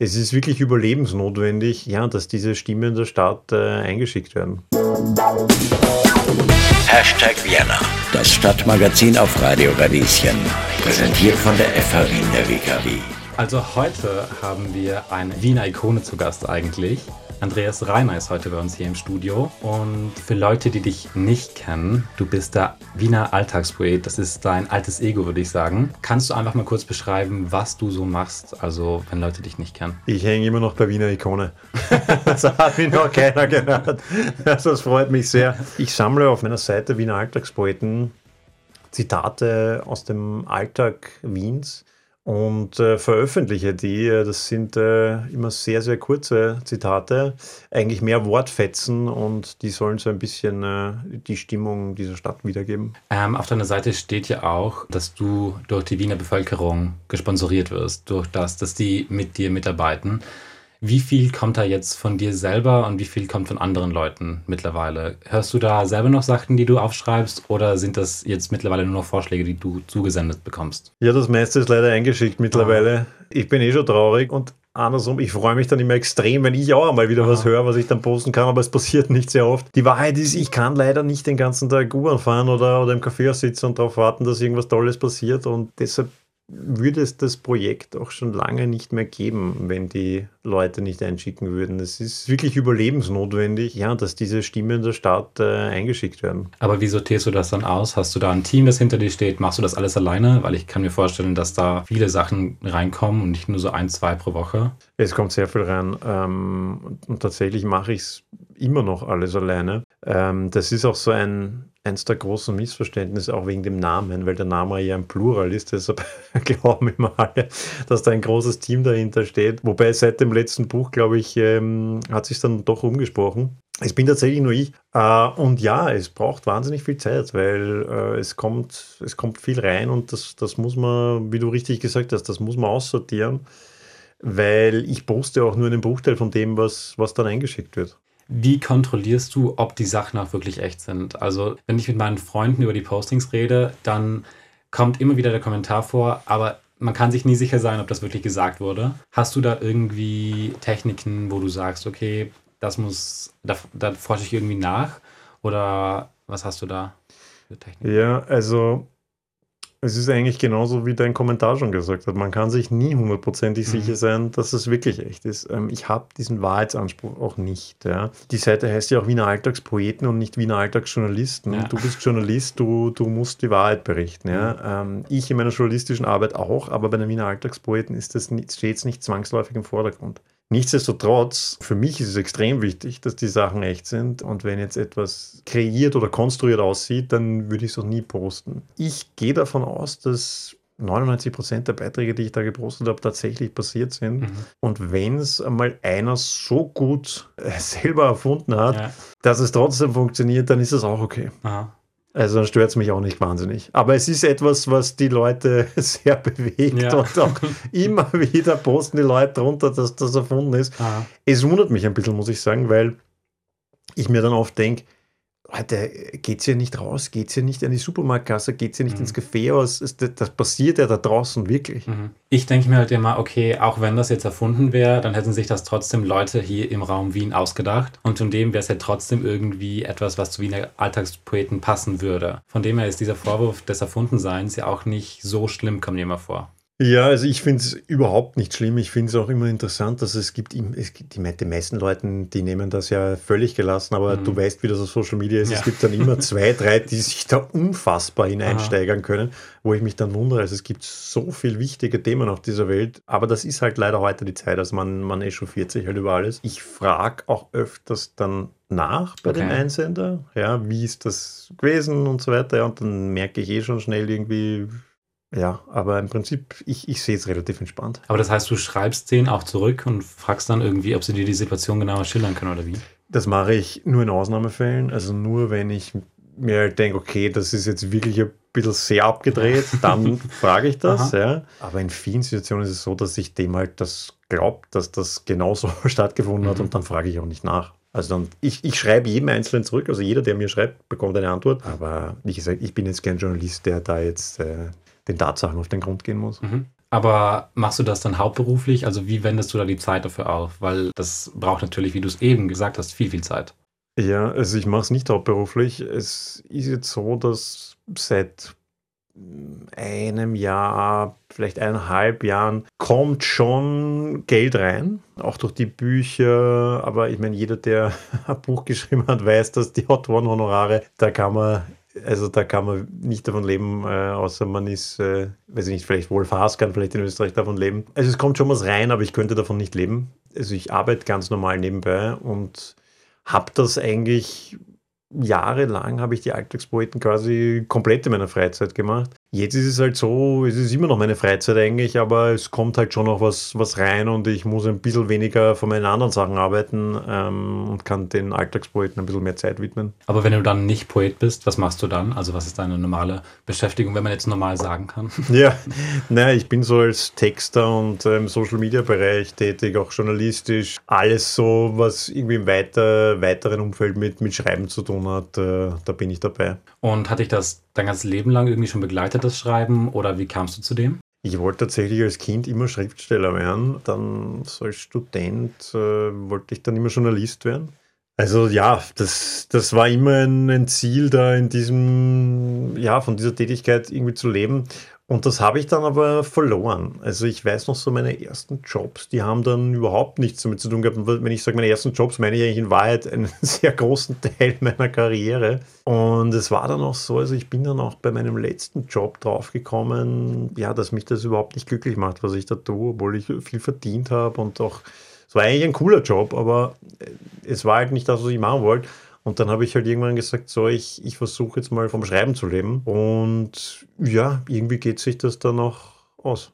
Es ist wirklich überlebensnotwendig, ja, dass diese Stimmen der Stadt äh, eingeschickt werden. Hashtag Vienna, das Stadtmagazin auf Radio Radieschen. Präsentiert von der FH Wien der WKW. Also heute haben wir eine Wiener Ikone zu Gast eigentlich. Andreas Reiner ist heute bei uns hier im Studio. Und für Leute, die dich nicht kennen, du bist der Wiener Alltagspoet. Das ist dein altes Ego, würde ich sagen. Kannst du einfach mal kurz beschreiben, was du so machst, also wenn Leute dich nicht kennen? Ich hänge immer noch bei Wiener Ikone. das hat mich noch keiner gehört. Also das freut mich sehr. Ich sammle auf meiner Seite Wiener Alltagspoeten Zitate aus dem Alltag Wiens und äh, veröffentliche die. Das sind äh, immer sehr, sehr kurze Zitate, eigentlich mehr Wortfetzen und die sollen so ein bisschen äh, die Stimmung dieser Stadt wiedergeben. Ähm, auf deiner Seite steht ja auch, dass du durch die Wiener Bevölkerung gesponsoriert wirst, durch das, dass die mit dir mitarbeiten. Wie viel kommt da jetzt von dir selber und wie viel kommt von anderen Leuten mittlerweile? Hörst du da selber noch Sachen, die du aufschreibst oder sind das jetzt mittlerweile nur noch Vorschläge, die du zugesendet bekommst? Ja, das meiste ist leider eingeschickt mittlerweile. Ah. Ich bin eh schon traurig und andersrum, ich freue mich dann immer extrem, wenn ich auch einmal wieder Aha. was höre, was ich dann posten kann, aber es passiert nicht sehr oft. Die Wahrheit ist, ich kann leider nicht den ganzen Tag U-Bahn fahren oder, oder im Café sitzen und darauf warten, dass irgendwas Tolles passiert und deshalb würde es das Projekt auch schon lange nicht mehr geben, wenn die Leute nicht einschicken würden. Es ist wirklich überlebensnotwendig, ja, dass diese Stimmen der Stadt äh, eingeschickt werden. Aber wie sortierst du das dann aus? Hast du da ein Team, das hinter dir steht? Machst du das alles alleine? Weil ich kann mir vorstellen, dass da viele Sachen reinkommen und nicht nur so ein, zwei pro Woche. Es kommt sehr viel rein ähm, und tatsächlich mache ich es immer noch alles alleine. Ähm, das ist auch so ein, eins der großen Missverständnisse, auch wegen dem Namen, weil der Name ja ein Plural ist. Deshalb glauben immer alle, dass da ein großes Team dahinter steht. Wobei seit dem letzten Buch, glaube ich, ähm, hat sich dann doch umgesprochen. Es bin tatsächlich nur ich. Äh, und ja, es braucht wahnsinnig viel Zeit, weil äh, es, kommt, es kommt viel rein und das, das muss man, wie du richtig gesagt hast, das muss man aussortieren, weil ich poste auch nur einen Bruchteil von dem, was, was dann eingeschickt wird. Wie kontrollierst du, ob die Sachen auch wirklich echt sind? Also, wenn ich mit meinen Freunden über die Postings rede, dann kommt immer wieder der Kommentar vor, aber man kann sich nie sicher sein, ob das wirklich gesagt wurde. Hast du da irgendwie Techniken, wo du sagst, okay, das muss, da, da forsche ich irgendwie nach? Oder was hast du da für Techniken? Ja, also es ist eigentlich genauso, wie dein Kommentar schon gesagt hat. Man kann sich nie hundertprozentig mhm. sicher sein, dass es wirklich echt ist. Ähm, ich habe diesen Wahrheitsanspruch auch nicht. Ja. Die Seite heißt ja auch Wiener Alltagspoeten und nicht Wiener Alltagsjournalisten. Ja. Du bist Journalist, du, du musst die Wahrheit berichten. Ja. Mhm. Ähm, ich in meiner journalistischen Arbeit auch, aber bei den Wiener Alltagspoeten ist das, steht es nicht zwangsläufig im Vordergrund. Nichtsdestotrotz, für mich ist es extrem wichtig, dass die Sachen echt sind. Und wenn jetzt etwas kreiert oder konstruiert aussieht, dann würde ich es auch nie posten. Ich gehe davon aus, dass 99 Prozent der Beiträge, die ich da gepostet habe, tatsächlich passiert sind. Mhm. Und wenn es einmal einer so gut äh, selber erfunden hat, ja. dass es trotzdem funktioniert, dann ist es auch okay. Aha. Also dann stört es mich auch nicht wahnsinnig. Aber es ist etwas, was die Leute sehr bewegt ja. und auch immer wieder posten die Leute drunter, dass das erfunden ist. Aha. Es wundert mich ein bisschen, muss ich sagen, weil ich mir dann oft denke, Leute, geht's hier nicht raus? Geht's hier nicht an die Supermarktkasse? Geht's hier nicht mhm. ins Café aus? Das passiert ja da draußen wirklich. Mhm. Ich denke mir halt immer, okay, auch wenn das jetzt erfunden wäre, dann hätten sich das trotzdem Leute hier im Raum Wien ausgedacht. Und von dem wäre es ja trotzdem irgendwie etwas, was zu Wiener Alltagspoeten passen würde. Von dem her ist dieser Vorwurf des Erfundenseins ja auch nicht so schlimm, kommt mir immer vor. Ja, also ich finde es überhaupt nicht schlimm. Ich finde es auch immer interessant, dass es gibt, es gibt die, die meisten Leute, die nehmen das ja völlig gelassen, aber mhm. du weißt, wie das auf Social Media ist. Ja. Es gibt dann immer zwei, drei, die sich da unfassbar hineinsteigern können, wo ich mich dann wundere. Also es gibt so viel wichtige Themen auf dieser Welt, aber das ist halt leider heute die Zeit. Also man, man echauffiert sich halt über alles. Ich frage auch öfters dann nach bei okay. den Einsender, ja, wie ist das gewesen und so weiter. Ja, und dann merke ich eh schon schnell irgendwie, ja, aber im Prinzip, ich, ich sehe es relativ entspannt. Aber das heißt, du schreibst denen auch zurück und fragst dann irgendwie, ob sie dir die Situation genauer schildern können oder wie? Das mache ich nur in Ausnahmefällen. Also nur, wenn ich mir halt denke, okay, das ist jetzt wirklich ein bisschen sehr abgedreht, dann frage ich das. ja. Aber in vielen Situationen ist es so, dass ich dem halt das glaubt, dass das genauso stattgefunden mhm. hat und dann frage ich auch nicht nach. Also dann, ich, ich schreibe jedem Einzelnen zurück, also jeder, der mir schreibt, bekommt eine Antwort. Aber wie gesagt, ich bin jetzt kein Journalist, der da jetzt äh, den Tatsachen auf den Grund gehen muss. Mhm. Aber machst du das dann hauptberuflich? Also wie wendest du da die Zeit dafür auf? Weil das braucht natürlich, wie du es eben gesagt hast, viel, viel Zeit. Ja, also ich mache es nicht hauptberuflich. Es ist jetzt so, dass seit einem Jahr, vielleicht eineinhalb Jahren, kommt schon Geld rein, auch durch die Bücher. Aber ich meine, jeder, der ein Buch geschrieben hat, weiß, dass die Hot One Honorare, da kann man also da kann man nicht davon leben, äh, außer man ist, äh, weiß ich nicht, vielleicht Wolf kann vielleicht in Österreich davon leben. Also es kommt schon was rein, aber ich könnte davon nicht leben. Also ich arbeite ganz normal nebenbei und habe das eigentlich jahrelang habe ich die Alltagspoeten quasi komplett in meiner Freizeit gemacht. Jetzt ist es halt so, es ist immer noch meine Freizeit eigentlich, aber es kommt halt schon noch was, was rein und ich muss ein bisschen weniger von meinen anderen Sachen arbeiten ähm, und kann den Alltagspoeten ein bisschen mehr Zeit widmen. Aber wenn du dann nicht Poet bist, was machst du dann? Also was ist deine normale Beschäftigung, wenn man jetzt normal sagen kann? Ja, naja, ich bin so als Texter und im ähm, Social Media Bereich tätig, auch journalistisch. Alles so, was irgendwie im weiter, weiteren Umfeld mit, mit Schreiben zu tun hat, äh, da bin ich dabei. Und hat dich das dein ganzes Leben lang irgendwie schon begleitet, das Schreiben? Oder wie kamst du zu dem? Ich wollte tatsächlich als Kind immer Schriftsteller werden. Dann so als Student äh, wollte ich dann immer Journalist werden. Also ja, das, das war immer ein, ein, Ziel, da in diesem, ja, von dieser Tätigkeit irgendwie zu leben. Und das habe ich dann aber verloren. Also ich weiß noch so meine ersten Jobs, die haben dann überhaupt nichts damit zu tun gehabt. Wenn ich sage meine ersten Jobs, meine ich eigentlich in Wahrheit einen sehr großen Teil meiner Karriere. Und es war dann auch so, also ich bin dann auch bei meinem letzten Job draufgekommen, ja, dass mich das überhaupt nicht glücklich macht, was ich da tue, obwohl ich viel verdient habe und auch, es war eigentlich ein cooler Job, aber es war halt nicht das, was ich machen wollte. Und dann habe ich halt irgendwann gesagt, so, ich, ich versuche jetzt mal vom Schreiben zu leben. Und ja, irgendwie geht sich das dann auch aus.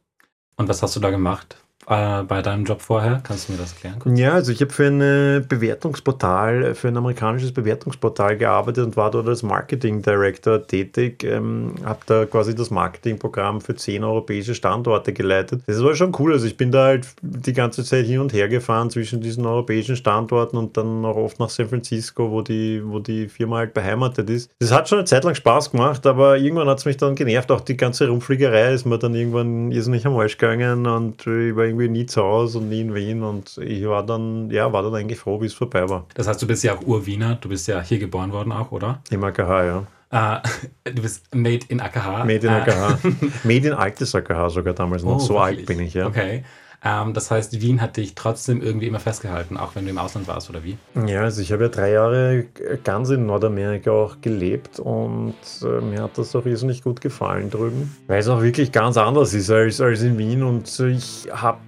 Und was hast du da gemacht? Äh, bei deinem Job vorher? Kannst du mir das erklären? Kurz? Ja, also ich habe für ein Bewertungsportal, für ein amerikanisches Bewertungsportal gearbeitet und war dort als Marketing Director tätig. Ähm, habe da quasi das Marketingprogramm für zehn europäische Standorte geleitet. Das war schon cool. Also ich bin da halt die ganze Zeit hin und her gefahren zwischen diesen europäischen Standorten und dann auch oft nach San Francisco, wo die, wo die Firma halt beheimatet ist. Das hat schon eine Zeit lang Spaß gemacht, aber irgendwann hat es mich dann genervt. Auch die ganze Rumfliegerei ist mir dann irgendwann irrsinnig am Arsch gegangen und war irgendwie nie zu Hause und nie in Wien und ich war dann, ja, war dann eigentlich froh, wie es vorbei war. Das heißt, du bist ja auch Ur-Wiener, du bist ja hier geboren worden auch, oder? Im AKH, ja. Uh, du bist made in AKH. Made in AKH. made in altes AKH sogar damals noch. Oh, so wirklich? alt bin ich, ja. Okay. Ähm, das heißt, Wien hat dich trotzdem irgendwie immer festgehalten, auch wenn du im Ausland warst, oder wie? Ja, also ich habe ja drei Jahre ganz in Nordamerika auch gelebt und äh, mir hat das auch irrsinnig gut gefallen drüben, weil es auch wirklich ganz anders ist als, als in Wien und ich habe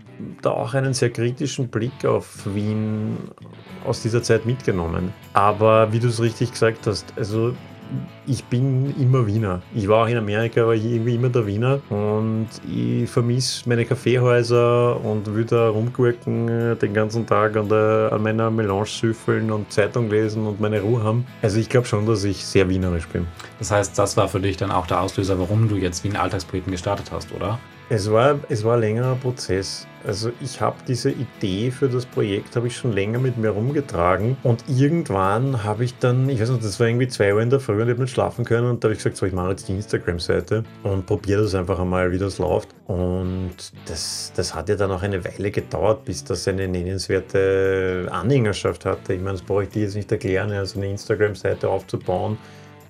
da auch einen sehr kritischen Blick auf Wien aus dieser Zeit mitgenommen. Aber wie du es richtig gesagt hast, also ich bin immer Wiener. Ich war auch in Amerika, aber irgendwie immer der Wiener. Und ich vermisse meine Kaffeehäuser und will da rumgurken äh, den ganzen Tag an, der, an meiner Melange süffeln und Zeitung lesen und meine Ruhe haben. Also ich glaube schon, dass ich sehr wienerisch bin. Das heißt, das war für dich dann auch der Auslöser, warum du jetzt Wien Alltagspoeten gestartet hast, oder? Es war, es war ein längerer Prozess. Also ich habe diese Idee für das Projekt habe ich schon länger mit mir rumgetragen und irgendwann habe ich dann, ich weiß nicht, das war irgendwie zwei Uhr in der Früh und ich habe nicht schlafen können und da habe ich gesagt, so ich mache jetzt die Instagram-Seite und probiere das einfach einmal, wie das läuft. Und das, das hat ja dann auch eine Weile gedauert, bis das eine nennenswerte Anhängerschaft hatte. Ich meine, das brauche ich dir jetzt nicht erklären, also eine Instagram-Seite aufzubauen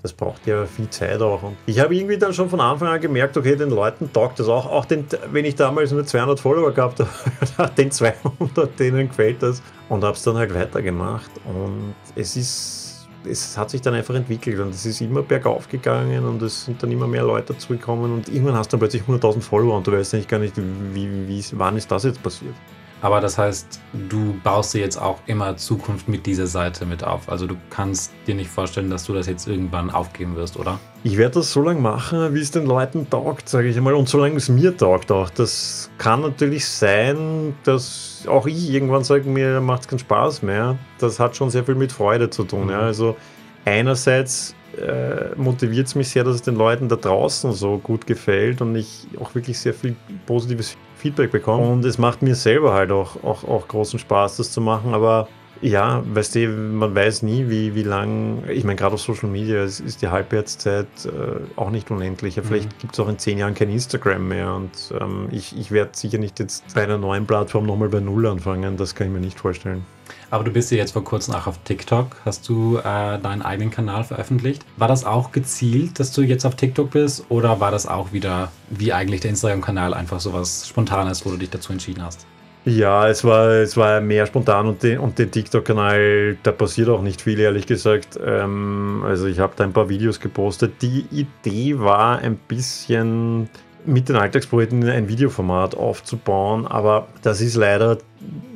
das braucht ja viel Zeit auch. Und ich habe irgendwie dann schon von Anfang an gemerkt, okay, den Leuten taugt das auch. Auch den, wenn ich damals nur 200 Follower gehabt habe, den 200, denen gefällt das. Und habe es dann halt weitergemacht. Und es ist, es hat sich dann einfach entwickelt und es ist immer bergauf gegangen und es sind dann immer mehr Leute dazugekommen und irgendwann hast du dann plötzlich 100.000 Follower und du weißt eigentlich gar nicht, wie, wie, wann ist das jetzt passiert. Aber das heißt, du baust dir jetzt auch immer Zukunft mit dieser Seite mit auf. Also du kannst dir nicht vorstellen, dass du das jetzt irgendwann aufgeben wirst, oder? Ich werde das so lange machen, wie es den Leuten taugt, sage ich einmal. Und solange es mir taugt auch. Das kann natürlich sein, dass auch ich irgendwann sage, mir macht es keinen Spaß mehr. Das hat schon sehr viel mit Freude zu tun. Mhm. Ja. Also einerseits äh, motiviert es mich sehr, dass es den Leuten da draußen so gut gefällt und ich auch wirklich sehr viel positives Feedback bekomme. Und es macht mir selber halt auch, auch, auch großen Spaß, das zu machen. Aber Ja, weißt du, man weiß nie, wie, wie lang, ich meine, gerade auf Social Media ist, ist die Halbwertszeit äh, auch nicht unendlich. Vielleicht mhm. gibt es auch in zehn Jahren kein Instagram mehr und ähm, ich, ich werde sicher nicht jetzt bei einer neuen Plattform nochmal bei Null anfangen, das kann ich mir nicht vorstellen. Aber du bist ja jetzt vor kurzem auch auf TikTok. Hast du äh, deinen eigenen Kanal veröffentlicht? War das auch gezielt, dass du jetzt auf TikTok bist? Oder war das auch wieder wie eigentlich der Instagram-Kanal einfach so was Spontanes, wo du dich dazu entschieden hast? Ja, es war, es war mehr spontan und den, und den TikTok-Kanal, da passiert auch nicht viel, ehrlich gesagt. Ähm, also ich habe da ein paar Videos gepostet. Die Idee war ein bisschen mit den Alltagsprojekten ein Videoformat aufzubauen, aber das ist leider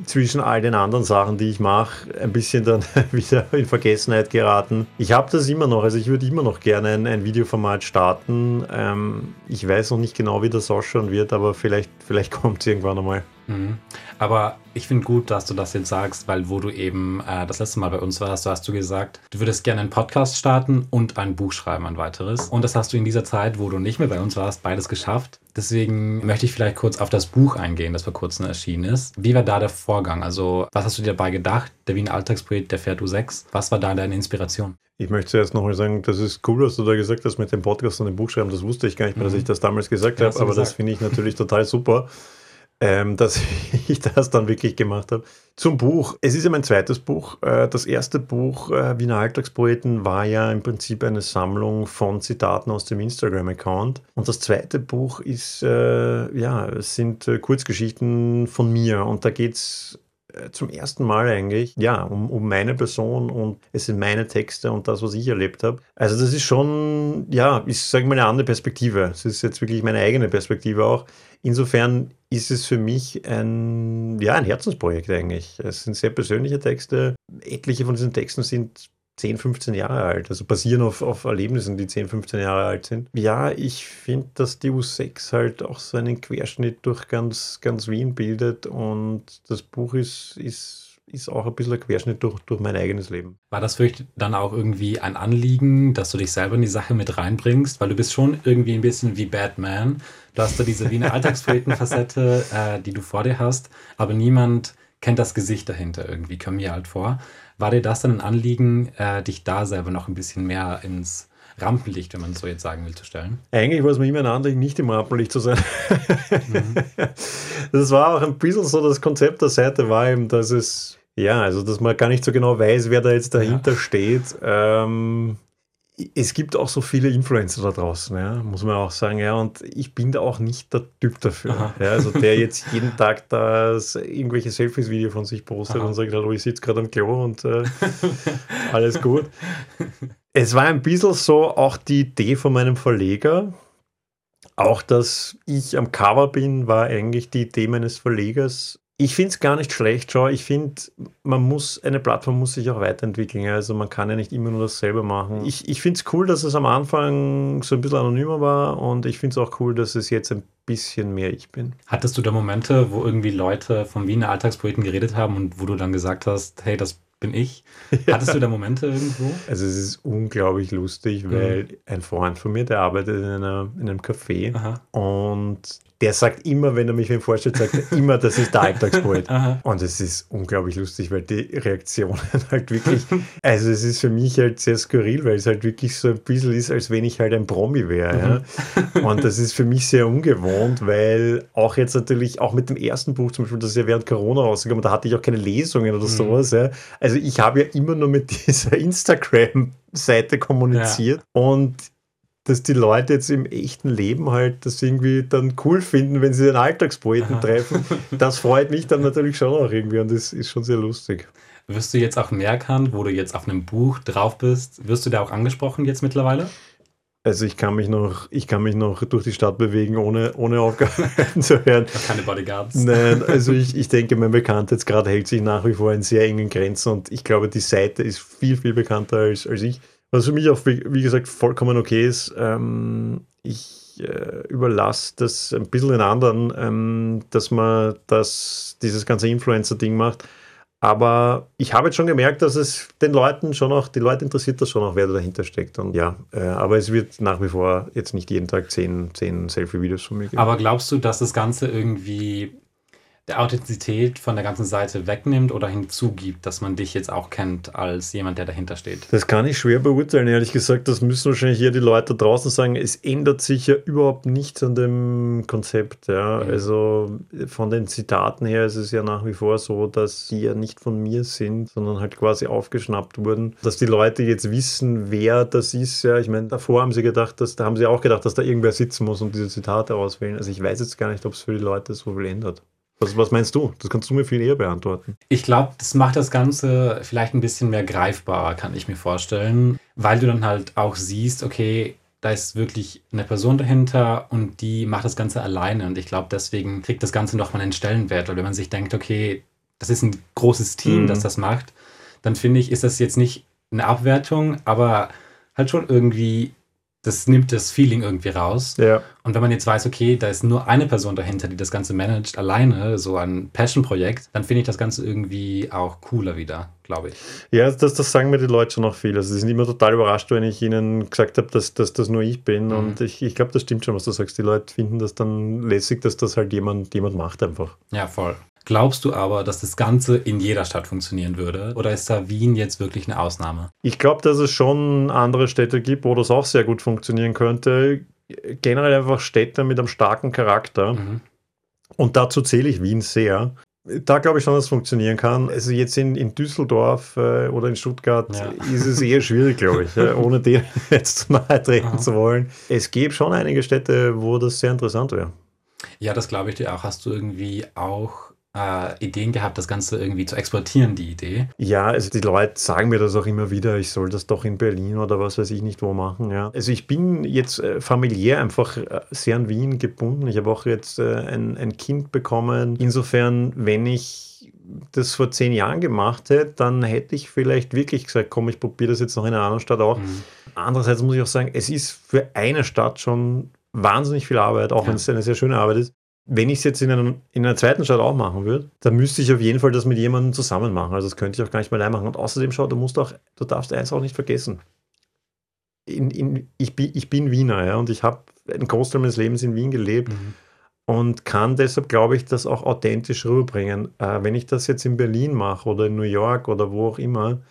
zwischen all den anderen Sachen, die ich mache, ein bisschen dann wieder in Vergessenheit geraten. Ich habe das immer noch, also ich würde immer noch gerne ein, ein Videoformat starten. Ähm, ich weiß noch nicht genau, wie das ausschauen wird, aber vielleicht, vielleicht kommt es irgendwann einmal. Mhm. Aber ich finde gut, dass du das jetzt sagst, weil wo du eben äh, das letzte Mal bei uns warst, hast du gesagt, du würdest gerne einen Podcast starten und ein Buch schreiben, ein weiteres. Und das hast du in dieser Zeit, wo du nicht mehr bei uns warst, beides geschafft. Deswegen möchte ich vielleicht kurz auf das Buch eingehen, das vor kurzem erschienen ist. Wie war da der Vorgang? Also, was hast du dir dabei gedacht? Der Wiener Alltagsprojekt, der Fährt U6. Was war da deine Inspiration? Ich möchte zuerst nochmal sagen, das ist cool, was du da gesagt hast mit dem Podcast und dem Buchschreiben. Das wusste ich gar nicht mehr, mhm. dass ich das damals gesagt ja, habe, aber gesagt. das finde ich natürlich total super ähm, dass ich das dann wirklich gemacht habe. Zum Buch. Es ist ja mein zweites Buch. Äh, das erste Buch, äh, Wiener Alltagspoeten, war ja im Prinzip eine Sammlung von Zitaten aus dem Instagram-Account. Und das zweite Buch ist, äh, ja, es sind äh, Kurzgeschichten von mir. Und da geht es zum ersten Mal eigentlich, ja, um, um meine Person und es sind meine Texte und das, was ich erlebt habe. Also das ist schon, ja, ist, sage ich mal, eine andere Perspektive. Es ist jetzt wirklich meine eigene Perspektive auch. Insofern ist es für mich ein, ja, ein Herzensprojekt eigentlich. Es sind sehr persönliche Texte. Etliche von diesen Texten sind 10, 15 Jahre alt, also basieren auf, auf Erlebnissen, die 10, 15 Jahre alt sind. Ja, ich finde, dass die U6 halt auch so einen Querschnitt durch ganz, ganz Wien bildet und das Buch ist, ist ist auch ein bisschen ein Querschnitt durch, durch mein eigenes Leben. War das für dich dann auch irgendwie ein Anliegen, dass du dich selber in die Sache mit reinbringst? Weil du bist schon irgendwie ein bisschen wie Batman. Du hast da diese Wiener Alltagsfacette, äh, die du vor dir hast, aber niemand kennt das Gesicht dahinter irgendwie, kam mir halt vor. War dir das dann ein Anliegen, äh, dich da selber noch ein bisschen mehr ins Rampenlicht, wenn man so jetzt sagen will, zu stellen? Eigentlich war es mir immer ein Anliegen, nicht im Rampenlicht zu sein. Mhm. Das war auch ein bisschen so das Konzept der Seite, war eben, dass es, ja, also dass man gar nicht so genau weiß, wer da jetzt dahinter ja. steht. Ähm, es gibt auch so viele Influencer da draußen, ja, muss man auch sagen, ja, und ich bin da auch nicht der Typ dafür. Ja, also der jetzt jeden Tag da irgendwelche Selfies-Video von sich postet Aha. und sagt, hallo, ich sitze gerade am Klo und äh, alles gut. Es war ein bisschen so auch die Idee von meinem Verleger. Auch, dass ich am Cover bin, war eigentlich die Idee meines Verlegers, ich finde es gar nicht schlecht, schau. Ich finde, man muss, eine Plattform muss sich auch weiterentwickeln. Also man kann ja nicht immer nur dasselbe machen. Ich, ich finde es cool, dass es am Anfang so ein bisschen anonymer war und ich finde es auch cool, dass es jetzt ein bisschen mehr ich bin. Hattest du da Momente, wo irgendwie Leute vom Wiener Alltagsprojekten geredet haben und wo du dann gesagt hast, hey, das bin ich. Hattest du da Momente irgendwo? Also es ist unglaublich lustig, weil mhm. ein Freund von mir, der arbeitet in, einer, in einem Café Aha. und der sagt immer, wenn er mich wem vorstellt, sagt er immer, das ist der Alltagspoet. und es ist unglaublich lustig, weil die Reaktionen halt wirklich, also es ist für mich halt sehr skurril, weil es halt wirklich so ein bisschen ist, als wenn ich halt ein Promi wäre. Ja? Mhm. Und das ist für mich sehr ungewohnt, weil auch jetzt natürlich, auch mit dem ersten Buch zum Beispiel, das ist ja während Corona rausgekommen, da hatte ich auch keine Lesungen oder mhm. sowas. Ja? Also ich habe ja immer nur mit dieser Instagram-Seite kommuniziert ja. und dass die Leute jetzt im echten Leben halt das irgendwie dann cool finden, wenn sie den Alltagspoeten Aha. treffen. Das freut mich dann natürlich schon auch irgendwie und das ist schon sehr lustig. Wirst du jetzt auch mehr erkannt, wo du jetzt auf einem Buch drauf bist? Wirst du da auch angesprochen jetzt mittlerweile? Also ich kann mich noch, ich kann mich noch durch die Stadt bewegen, ohne, ohne Aufgaben zu hören. Keine Bodyguards. Nein, also ich, ich denke, mein Bekanntheitsgrad hält sich nach wie vor in sehr engen Grenzen und ich glaube, die Seite ist viel, viel bekannter als, als ich. Was für mich auch, wie gesagt, vollkommen okay ist. Ähm, ich äh, überlasse das ein bisschen den anderen, ähm, dass man das, dieses ganze Influencer-Ding macht. Aber ich habe jetzt schon gemerkt, dass es den Leuten schon auch, die Leute interessiert das schon auch, wer da dahinter steckt. Und ja, äh, aber es wird nach wie vor jetzt nicht jeden Tag zehn, zehn Selfie-Videos von mir geben. Aber glaubst du, dass das Ganze irgendwie der Authentizität von der ganzen Seite wegnimmt oder hinzugibt, dass man dich jetzt auch kennt als jemand, der dahinter steht? Das kann ich schwer beurteilen, ehrlich gesagt. Das müssen wahrscheinlich eher die Leute draußen sagen. Es ändert sich ja überhaupt nichts an dem Konzept. Ja. Mhm. Also von den Zitaten her ist es ja nach wie vor so, dass sie ja nicht von mir sind, sondern halt quasi aufgeschnappt wurden. Dass die Leute jetzt wissen, wer das ist. Ja, ich meine, davor haben sie gedacht, dass, da haben sie auch gedacht, dass da irgendwer sitzen muss und diese Zitate auswählen. Also ich weiß jetzt gar nicht, ob es für die Leute so viel ändert. Was, was meinst du? Das kannst du mir viel eher beantworten. Ich glaube, das macht das Ganze vielleicht ein bisschen mehr greifbarer, kann ich mir vorstellen, weil du dann halt auch siehst, okay, da ist wirklich eine Person dahinter und die macht das Ganze alleine. Und ich glaube, deswegen kriegt das Ganze nochmal einen Stellenwert. Weil wenn man sich denkt, okay, das ist ein großes Team, mhm. das das macht, dann finde ich, ist das jetzt nicht eine Abwertung, aber halt schon irgendwie das nimmt das Feeling irgendwie raus. Ja. Und wenn man jetzt weiß, okay, da ist nur eine Person dahinter, die das Ganze managt, alleine, so ein Passion-Projekt, dann finde ich das Ganze irgendwie auch cooler wieder, glaube ich. Ja, das, das sagen mir die Leute schon noch viel. Also, sie sind immer total überrascht, wenn ich ihnen gesagt habe, dass, dass das nur ich bin. Mhm. Und ich, ich glaube, das stimmt schon, was du sagst. Die Leute finden das dann lässig, dass das halt jemand, jemand macht einfach. Ja, voll. Glaubst du aber, dass das Ganze in jeder Stadt funktionieren würde? Oder ist da Wien jetzt wirklich eine Ausnahme? Ich glaube, dass es schon andere Städte gibt, wo das auch sehr gut funktionieren könnte. Generell einfach Städte mit einem starken Charakter. Mhm. Und dazu zähle ich Wien sehr. Da glaube ich schon, dass es funktionieren kann. Also jetzt in, in Düsseldorf äh, oder in Stuttgart ja. ist es eher schwierig, glaube ich, äh, ohne dir jetzt zu nahe treten Aha. zu wollen. Es gibt schon einige Städte, wo das sehr interessant wäre. Ja, das glaube ich dir auch. Hast du irgendwie auch äh, Ideen gehabt, das Ganze irgendwie zu exportieren, die Idee? Ja, also die Leute sagen mir das auch immer wieder, ich soll das doch in Berlin oder was weiß ich nicht wo machen. Ja. Also ich bin jetzt äh, familiär einfach äh, sehr an Wien gebunden. Ich habe auch jetzt äh, ein, ein Kind bekommen. Insofern, wenn ich das vor zehn Jahren gemacht hätte, dann hätte ich vielleicht wirklich gesagt, komm, ich probiere das jetzt noch in einer anderen Stadt auch. Mhm. Andererseits muss ich auch sagen, es ist für eine Stadt schon wahnsinnig viel Arbeit, auch ja. wenn es eine sehr schöne Arbeit ist wenn ich es jetzt in, einem, in einer zweiten Stadt auch machen würde, dann müsste ich auf jeden Fall das mit jemandem zusammen machen. Also das könnte ich auch gar nicht mal allein machen. Und außerdem, schau, du musst auch, du darfst eins auch nicht vergessen. In, in, ich, bin, ich bin Wiener, ja, und ich habe einen Großteil meines Lebens in Wien gelebt mhm. und kann deshalb, glaube ich, das auch authentisch rüberbringen. Äh, wenn ich das jetzt in Berlin mache oder in New York oder wo auch immer,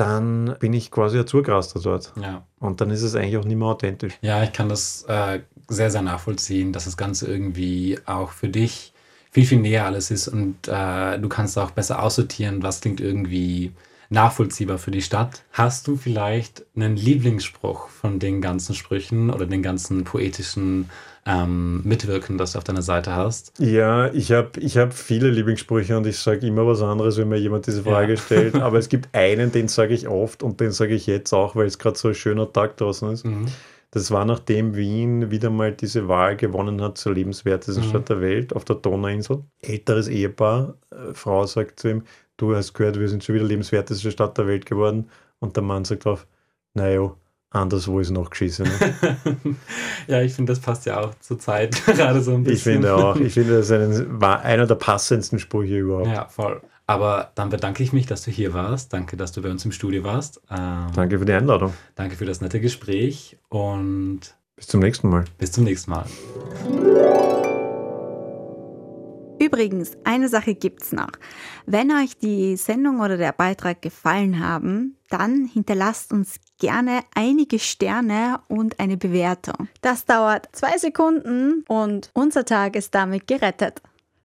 dann bin ich quasi ein Zurgraster dort. Ja. Und dann ist es eigentlich auch nicht mehr authentisch. Ja, ich kann das äh, sehr, sehr nachvollziehen, dass das Ganze irgendwie auch für dich viel, viel näher alles ist und äh, du kannst auch besser aussortieren, was klingt irgendwie nachvollziehbar für die Stadt. Hast du vielleicht einen Lieblingsspruch von den ganzen Sprüchen oder den ganzen poetischen ähm, Mitwirken, das du auf deiner Seite hast? Ja, ich habe ich hab viele Lieblingssprüche und ich sage immer was anderes, wenn mir jemand diese Frage ja. stellt. Aber es gibt einen, den sage ich oft und den sage ich jetzt auch, weil es gerade so ein schöner Tag draußen ist. Mhm. Das war nachdem Wien wieder mal diese Wahl gewonnen hat zur lebenswertesten mhm. Stadt der Welt auf der Donauinsel. Älteres Ehepaar, äh, Frau sagt zu ihm, du hast gehört, wir sind schon wieder lebenswerteste Stadt der Welt geworden. Und der Mann sagt drauf, naja, anderswo ist noch geschissen. Ne? ja, ich finde, das passt ja auch zur Zeit gerade so ein bisschen. Ich finde auch, ich finde, das ein, war einer der passendsten Sprüche überhaupt. Ja, voll. Aber dann bedanke ich mich, dass du hier warst. Danke, dass du bei uns im Studio warst. Ähm, danke für die Einladung. Danke für das nette Gespräch und bis zum nächsten Mal. Bis zum nächsten Mal. Übrigens, eine Sache gibt's noch. Wenn euch die Sendung oder der Beitrag gefallen haben, dann hinterlasst uns gerne einige Sterne und eine Bewertung. Das dauert zwei Sekunden und unser Tag ist damit gerettet.